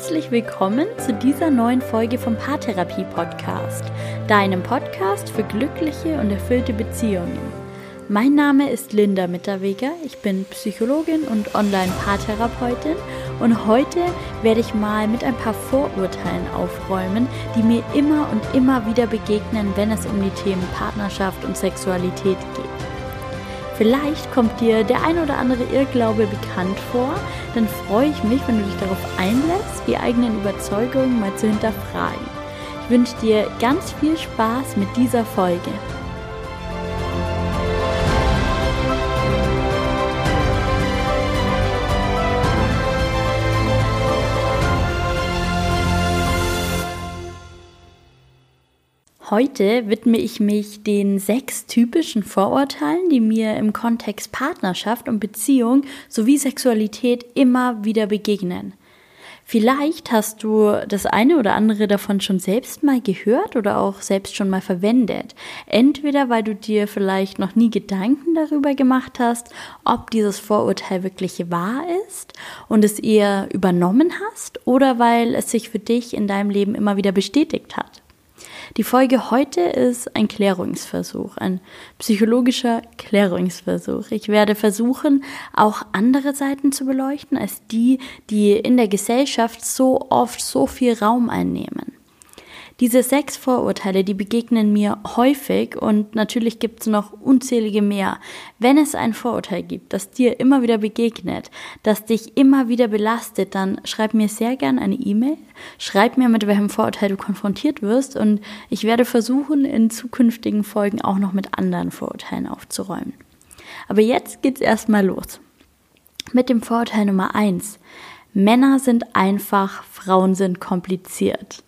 Herzlich willkommen zu dieser neuen Folge vom Paartherapie Podcast, deinem Podcast für glückliche und erfüllte Beziehungen. Mein Name ist Linda Mitterweger, ich bin Psychologin und Online-Paartherapeutin und heute werde ich mal mit ein paar Vorurteilen aufräumen, die mir immer und immer wieder begegnen, wenn es um die Themen Partnerschaft und Sexualität geht. Vielleicht kommt dir der ein oder andere Irrglaube bekannt vor, dann freue ich mich, wenn du dich darauf einlässt, die eigenen Überzeugungen mal zu hinterfragen. Ich wünsche dir ganz viel Spaß mit dieser Folge. Heute widme ich mich den sechs typischen Vorurteilen, die mir im Kontext Partnerschaft und Beziehung sowie Sexualität immer wieder begegnen. Vielleicht hast du das eine oder andere davon schon selbst mal gehört oder auch selbst schon mal verwendet. Entweder weil du dir vielleicht noch nie Gedanken darüber gemacht hast, ob dieses Vorurteil wirklich wahr ist und es eher übernommen hast, oder weil es sich für dich in deinem Leben immer wieder bestätigt hat. Die Folge heute ist ein Klärungsversuch, ein psychologischer Klärungsversuch. Ich werde versuchen, auch andere Seiten zu beleuchten als die, die in der Gesellschaft so oft so viel Raum einnehmen. Diese sechs Vorurteile, die begegnen mir häufig und natürlich gibt es noch unzählige mehr. Wenn es ein Vorurteil gibt, das dir immer wieder begegnet, das dich immer wieder belastet, dann schreib mir sehr gerne eine E-Mail, schreib mir, mit welchem Vorurteil du konfrontiert wirst und ich werde versuchen, in zukünftigen Folgen auch noch mit anderen Vorurteilen aufzuräumen. Aber jetzt geht's erstmal los. Mit dem Vorurteil Nummer eins: Männer sind einfach, Frauen sind kompliziert.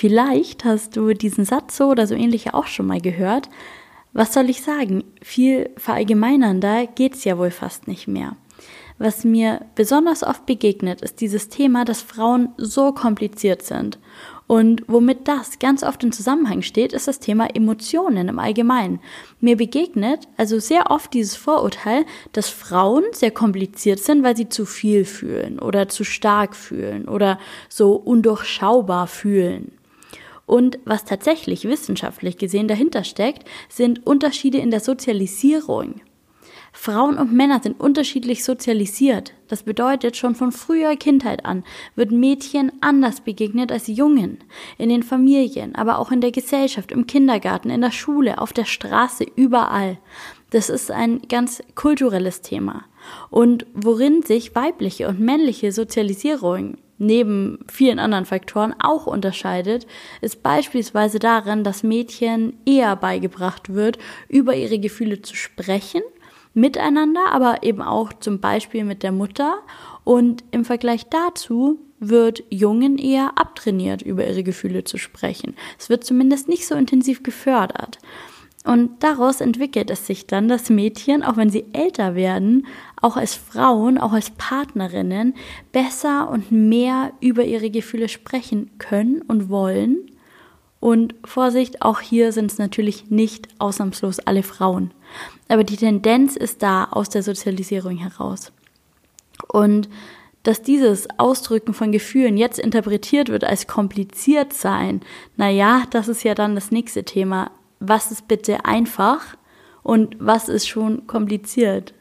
Vielleicht hast du diesen Satz so oder so ähnlich auch schon mal gehört. Was soll ich sagen? Viel verallgemeinernder geht's ja wohl fast nicht mehr. Was mir besonders oft begegnet, ist dieses Thema, dass Frauen so kompliziert sind. Und womit das ganz oft in Zusammenhang steht, ist das Thema Emotionen im Allgemeinen. Mir begegnet also sehr oft dieses Vorurteil, dass Frauen sehr kompliziert sind, weil sie zu viel fühlen oder zu stark fühlen oder so undurchschaubar fühlen. Und was tatsächlich wissenschaftlich gesehen dahinter steckt, sind Unterschiede in der Sozialisierung. Frauen und Männer sind unterschiedlich sozialisiert. Das bedeutet, schon von früher Kindheit an wird Mädchen anders begegnet als Jungen. In den Familien, aber auch in der Gesellschaft, im Kindergarten, in der Schule, auf der Straße, überall. Das ist ein ganz kulturelles Thema. Und worin sich weibliche und männliche Sozialisierung neben vielen anderen Faktoren auch unterscheidet, ist beispielsweise darin, dass Mädchen eher beigebracht wird, über ihre Gefühle zu sprechen, miteinander, aber eben auch zum Beispiel mit der Mutter. Und im Vergleich dazu wird Jungen eher abtrainiert, über ihre Gefühle zu sprechen. Es wird zumindest nicht so intensiv gefördert. Und daraus entwickelt es sich dann, dass Mädchen, auch wenn sie älter werden, auch als Frauen, auch als Partnerinnen, besser und mehr über ihre Gefühle sprechen können und wollen. Und Vorsicht, auch hier sind es natürlich nicht ausnahmslos alle Frauen. Aber die Tendenz ist da aus der Sozialisierung heraus. Und dass dieses Ausdrücken von Gefühlen jetzt interpretiert wird als kompliziert sein, naja, das ist ja dann das nächste Thema was ist bitte einfach und was ist schon kompliziert.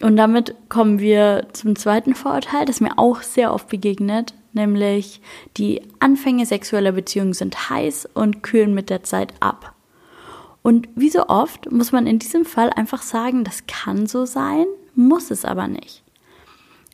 Und damit kommen wir zum zweiten Vorurteil, das mir auch sehr oft begegnet, nämlich die Anfänge sexueller Beziehungen sind heiß und kühlen mit der Zeit ab. Und wie so oft muss man in diesem Fall einfach sagen, das kann so sein, muss es aber nicht.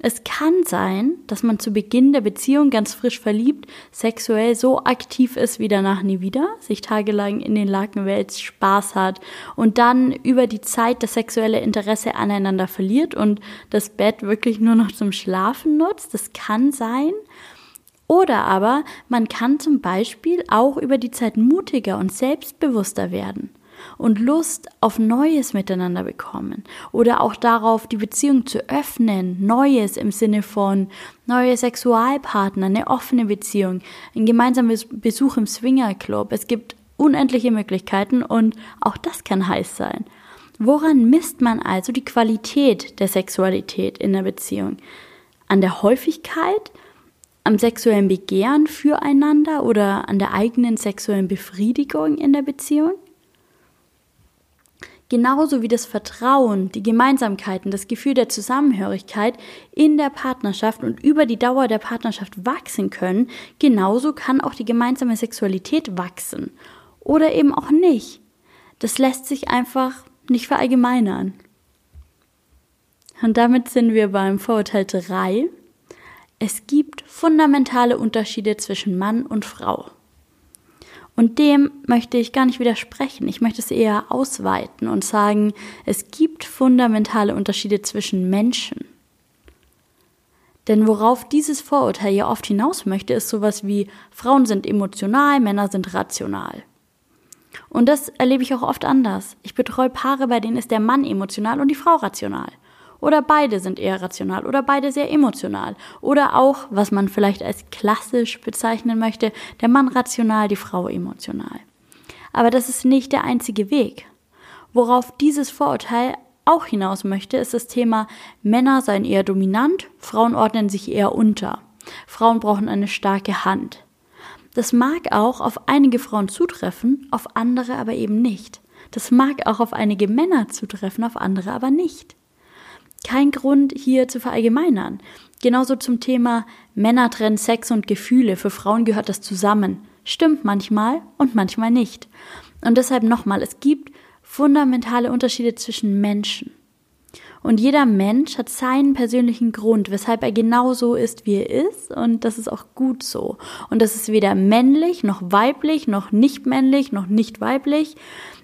Es kann sein, dass man zu Beginn der Beziehung ganz frisch verliebt, sexuell so aktiv ist wie danach nie wieder, sich tagelang in den Laken Spaß hat und dann über die Zeit das sexuelle Interesse aneinander verliert und das Bett wirklich nur noch zum Schlafen nutzt. Das kann sein. Oder aber man kann zum Beispiel auch über die Zeit mutiger und selbstbewusster werden und Lust auf Neues miteinander bekommen oder auch darauf, die Beziehung zu öffnen, Neues im Sinne von neue Sexualpartner, eine offene Beziehung, ein gemeinsames Besuch im Swingerclub. Es gibt unendliche Möglichkeiten und auch das kann heiß sein. Woran misst man also die Qualität der Sexualität in der Beziehung? an der Häufigkeit, am sexuellen Begehren füreinander oder an der eigenen sexuellen Befriedigung in der Beziehung? Genauso wie das Vertrauen, die Gemeinsamkeiten, das Gefühl der Zusammenhörigkeit in der Partnerschaft und über die Dauer der Partnerschaft wachsen können, genauso kann auch die gemeinsame Sexualität wachsen. Oder eben auch nicht. Das lässt sich einfach nicht verallgemeinern. Und damit sind wir beim Vorurteil 3. Es gibt fundamentale Unterschiede zwischen Mann und Frau. Und dem möchte ich gar nicht widersprechen. Ich möchte es eher ausweiten und sagen, es gibt fundamentale Unterschiede zwischen Menschen. Denn worauf dieses Vorurteil ja oft hinaus möchte, ist sowas wie Frauen sind emotional, Männer sind rational. Und das erlebe ich auch oft anders. Ich betreue Paare, bei denen ist der Mann emotional und die Frau rational. Oder beide sind eher rational oder beide sehr emotional. Oder auch, was man vielleicht als klassisch bezeichnen möchte, der Mann rational, die Frau emotional. Aber das ist nicht der einzige Weg. Worauf dieses Vorurteil auch hinaus möchte, ist das Thema Männer seien eher dominant, Frauen ordnen sich eher unter. Frauen brauchen eine starke Hand. Das mag auch auf einige Frauen zutreffen, auf andere aber eben nicht. Das mag auch auf einige Männer zutreffen, auf andere aber nicht kein Grund hier zu verallgemeinern. Genauso zum Thema Männer trennen Sex und Gefühle. Für Frauen gehört das zusammen. Stimmt manchmal und manchmal nicht. Und deshalb nochmal, es gibt fundamentale Unterschiede zwischen Menschen. Und jeder Mensch hat seinen persönlichen Grund, weshalb er genau so ist, wie er ist. Und das ist auch gut so. Und das ist weder männlich, noch weiblich, noch nicht männlich, noch nicht weiblich.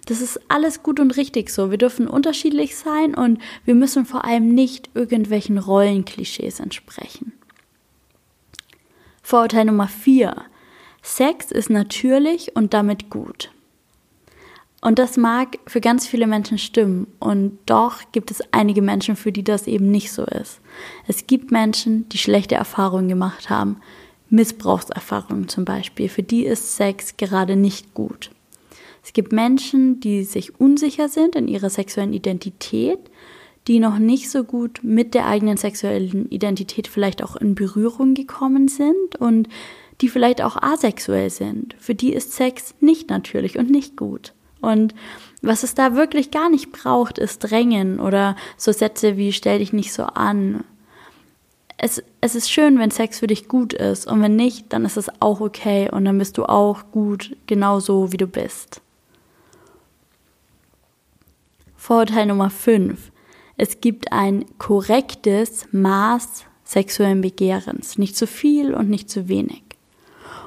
Das ist alles gut und richtig so. Wir dürfen unterschiedlich sein und wir müssen vor allem nicht irgendwelchen Rollenklischees entsprechen. Vorurteil Nummer vier: Sex ist natürlich und damit gut. Und das mag für ganz viele Menschen stimmen. Und doch gibt es einige Menschen, für die das eben nicht so ist. Es gibt Menschen, die schlechte Erfahrungen gemacht haben. Missbrauchserfahrungen zum Beispiel. Für die ist Sex gerade nicht gut. Es gibt Menschen, die sich unsicher sind in ihrer sexuellen Identität, die noch nicht so gut mit der eigenen sexuellen Identität vielleicht auch in Berührung gekommen sind und die vielleicht auch asexuell sind. Für die ist Sex nicht natürlich und nicht gut. Und was es da wirklich gar nicht braucht, ist Drängen oder so Sätze wie stell dich nicht so an. Es, es ist schön, wenn Sex für dich gut ist und wenn nicht, dann ist es auch okay und dann bist du auch gut, genauso wie du bist. Vorurteil Nummer 5. Es gibt ein korrektes Maß sexuellen Begehrens. Nicht zu viel und nicht zu wenig.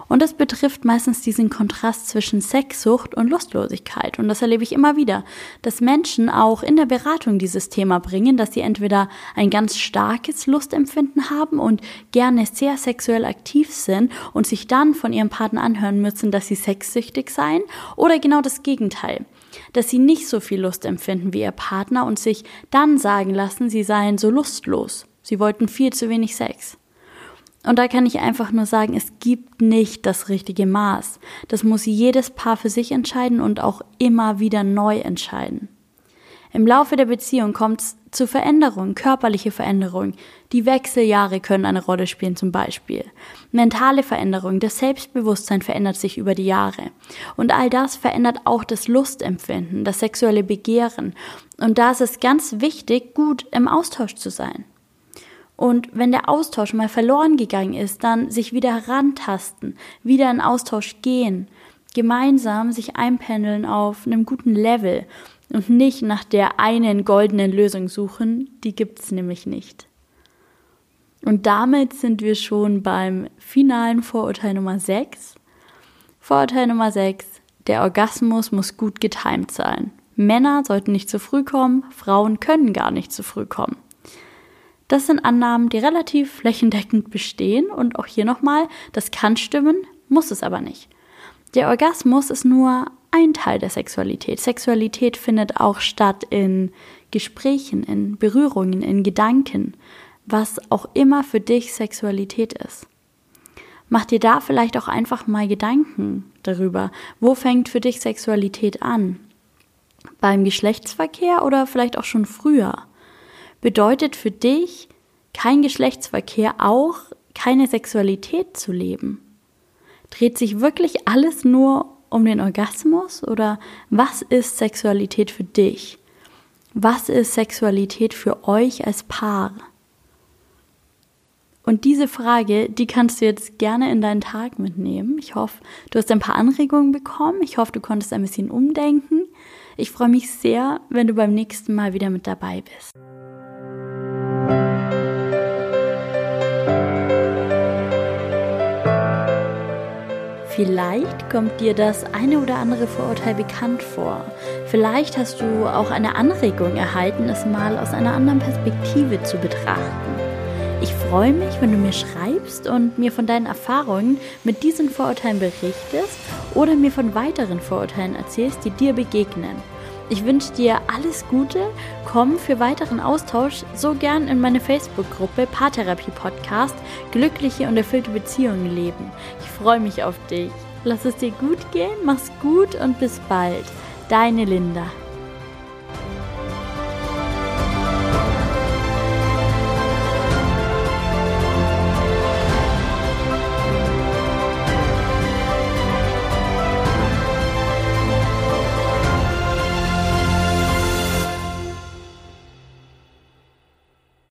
Und das betrifft meistens diesen Kontrast zwischen Sexsucht und Lustlosigkeit. Und das erlebe ich immer wieder, dass Menschen auch in der Beratung dieses Thema bringen, dass sie entweder ein ganz starkes Lustempfinden haben und gerne sehr sexuell aktiv sind und sich dann von ihrem Partner anhören müssen, dass sie sexsüchtig seien, oder genau das Gegenteil dass sie nicht so viel Lust empfinden wie ihr Partner und sich dann sagen lassen, sie seien so lustlos. Sie wollten viel zu wenig Sex. Und da kann ich einfach nur sagen, es gibt nicht das richtige Maß. Das muss jedes Paar für sich entscheiden und auch immer wieder neu entscheiden. Im Laufe der Beziehung kommt es zu Veränderungen, körperliche Veränderungen. Die Wechseljahre können eine Rolle spielen zum Beispiel. Mentale Veränderungen, das Selbstbewusstsein verändert sich über die Jahre. Und all das verändert auch das Lustempfinden, das sexuelle Begehren. Und da ist es ganz wichtig, gut im Austausch zu sein. Und wenn der Austausch mal verloren gegangen ist, dann sich wieder herantasten, wieder in Austausch gehen, gemeinsam sich einpendeln auf einem guten Level und nicht nach der einen goldenen Lösung suchen, die gibt's nämlich nicht. Und damit sind wir schon beim finalen Vorurteil Nummer 6. Vorurteil Nummer 6. Der Orgasmus muss gut getimt sein. Männer sollten nicht zu früh kommen, Frauen können gar nicht zu früh kommen. Das sind Annahmen, die relativ flächendeckend bestehen und auch hier nochmal, das kann stimmen, muss es aber nicht. Der Orgasmus ist nur ein Teil der Sexualität. Sexualität findet auch statt in Gesprächen, in Berührungen, in Gedanken, was auch immer für dich Sexualität ist. Mach dir da vielleicht auch einfach mal Gedanken darüber, wo fängt für dich Sexualität an? Beim Geschlechtsverkehr oder vielleicht auch schon früher? Bedeutet für dich kein Geschlechtsverkehr auch keine Sexualität zu leben? Dreht sich wirklich alles nur um den Orgasmus oder was ist Sexualität für dich? Was ist Sexualität für euch als Paar? Und diese Frage, die kannst du jetzt gerne in deinen Tag mitnehmen. Ich hoffe, du hast ein paar Anregungen bekommen. Ich hoffe, du konntest ein bisschen umdenken. Ich freue mich sehr, wenn du beim nächsten Mal wieder mit dabei bist. Vielleicht kommt dir das eine oder andere Vorurteil bekannt vor. Vielleicht hast du auch eine Anregung erhalten, es mal aus einer anderen Perspektive zu betrachten. Ich freue mich, wenn du mir schreibst und mir von deinen Erfahrungen mit diesen Vorurteilen berichtest oder mir von weiteren Vorurteilen erzählst, die dir begegnen. Ich wünsche dir alles Gute. Komm für weiteren Austausch so gern in meine Facebook-Gruppe Paartherapie Podcast Glückliche und erfüllte Beziehungen leben. Ich freue mich auf dich. Lass es dir gut gehen, mach's gut und bis bald. Deine Linda.